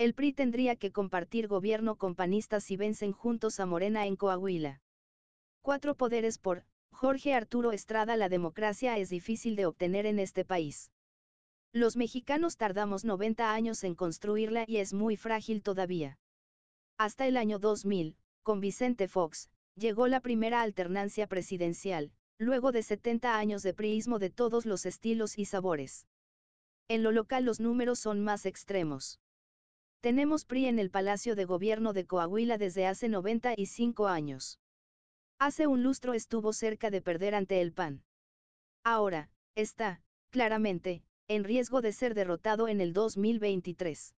El PRI tendría que compartir gobierno con panistas si vencen juntos a Morena en Coahuila. Cuatro poderes por Jorge Arturo Estrada La democracia es difícil de obtener en este país. Los mexicanos tardamos 90 años en construirla y es muy frágil todavía. Hasta el año 2000, con Vicente Fox, llegó la primera alternancia presidencial, luego de 70 años de priismo de todos los estilos y sabores. En lo local los números son más extremos. Tenemos PRI en el Palacio de Gobierno de Coahuila desde hace 95 años. Hace un lustro estuvo cerca de perder ante el PAN. Ahora, está, claramente, en riesgo de ser derrotado en el 2023.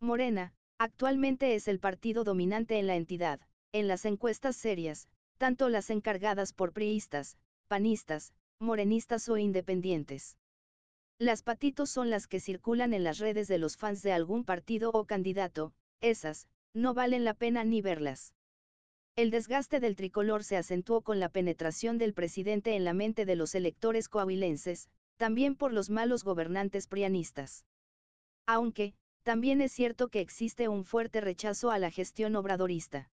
Morena, actualmente es el partido dominante en la entidad, en las encuestas serias, tanto las encargadas por priistas, panistas, morenistas o independientes. Las patitos son las que circulan en las redes de los fans de algún partido o candidato, esas, no valen la pena ni verlas. El desgaste del tricolor se acentuó con la penetración del presidente en la mente de los electores coahuilenses, también por los malos gobernantes prianistas. Aunque, también es cierto que existe un fuerte rechazo a la gestión obradorista.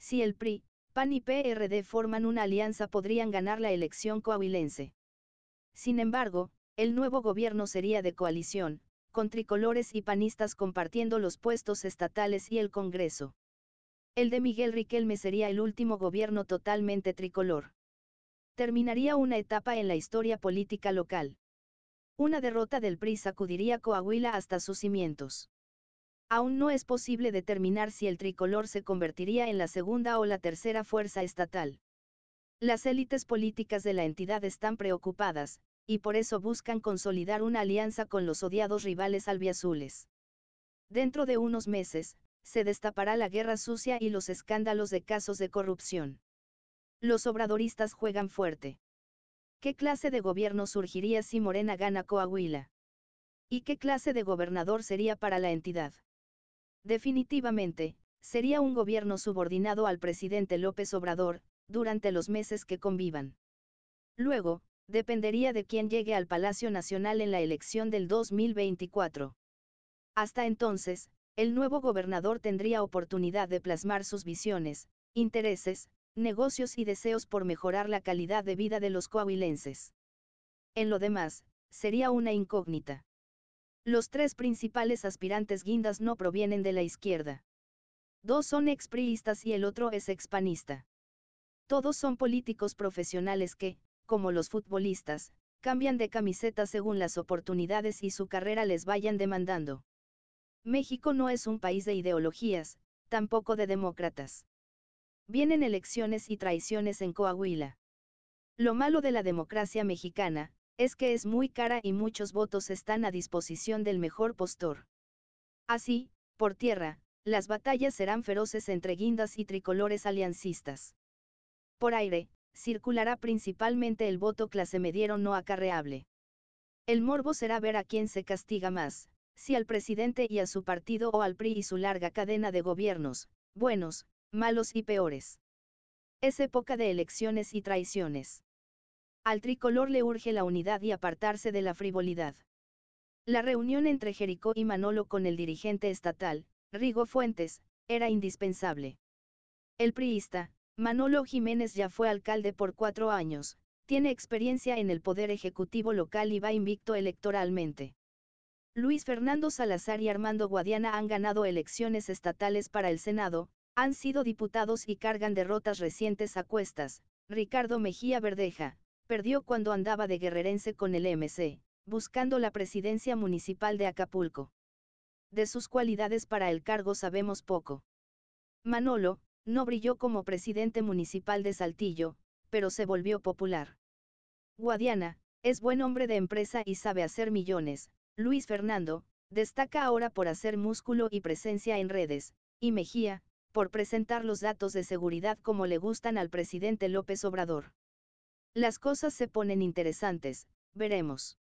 Si el PRI, PAN y PRD forman una alianza podrían ganar la elección coahuilense. Sin embargo, el nuevo gobierno sería de coalición, con tricolores y panistas compartiendo los puestos estatales y el Congreso. El de Miguel Riquelme sería el último gobierno totalmente tricolor. Terminaría una etapa en la historia política local. Una derrota del PRI sacudiría Coahuila hasta sus cimientos. Aún no es posible determinar si el tricolor se convertiría en la segunda o la tercera fuerza estatal. Las élites políticas de la entidad están preocupadas, y por eso buscan consolidar una alianza con los odiados rivales albiazules. Dentro de unos meses, se destapará la guerra sucia y los escándalos de casos de corrupción. Los obradoristas juegan fuerte. ¿Qué clase de gobierno surgiría si Morena gana Coahuila? ¿Y qué clase de gobernador sería para la entidad? Definitivamente, sería un gobierno subordinado al presidente López Obrador, durante los meses que convivan. Luego, dependería de quién llegue al Palacio Nacional en la elección del 2024. Hasta entonces, el nuevo gobernador tendría oportunidad de plasmar sus visiones, intereses, negocios y deseos por mejorar la calidad de vida de los coahuilenses. En lo demás, sería una incógnita. Los tres principales aspirantes guindas no provienen de la izquierda. Dos son expriistas y el otro es expanista. Todos son políticos profesionales que, como los futbolistas, cambian de camiseta según las oportunidades y su carrera les vayan demandando. México no es un país de ideologías, tampoco de demócratas. Vienen elecciones y traiciones en Coahuila. Lo malo de la democracia mexicana, es que es muy cara y muchos votos están a disposición del mejor postor. Así, por tierra, las batallas serán feroces entre guindas y tricolores aliancistas. Por aire, circulará principalmente el voto clase mediero no acarreable. El morbo será ver a quién se castiga más, si al presidente y a su partido o al PRI y su larga cadena de gobiernos, buenos, malos y peores. Es época de elecciones y traiciones. Al tricolor le urge la unidad y apartarse de la frivolidad. La reunión entre Jericó y Manolo con el dirigente estatal, Rigo Fuentes, era indispensable. El priista, Manolo Jiménez ya fue alcalde por cuatro años, tiene experiencia en el poder ejecutivo local y va invicto electoralmente. Luis Fernando Salazar y Armando Guadiana han ganado elecciones estatales para el Senado, han sido diputados y cargan derrotas recientes a cuestas. Ricardo Mejía Verdeja, perdió cuando andaba de guerrerense con el MC, buscando la presidencia municipal de Acapulco. De sus cualidades para el cargo sabemos poco. Manolo, no brilló como presidente municipal de Saltillo, pero se volvió popular. Guadiana, es buen hombre de empresa y sabe hacer millones. Luis Fernando, destaca ahora por hacer músculo y presencia en redes, y Mejía, por presentar los datos de seguridad como le gustan al presidente López Obrador. Las cosas se ponen interesantes, veremos.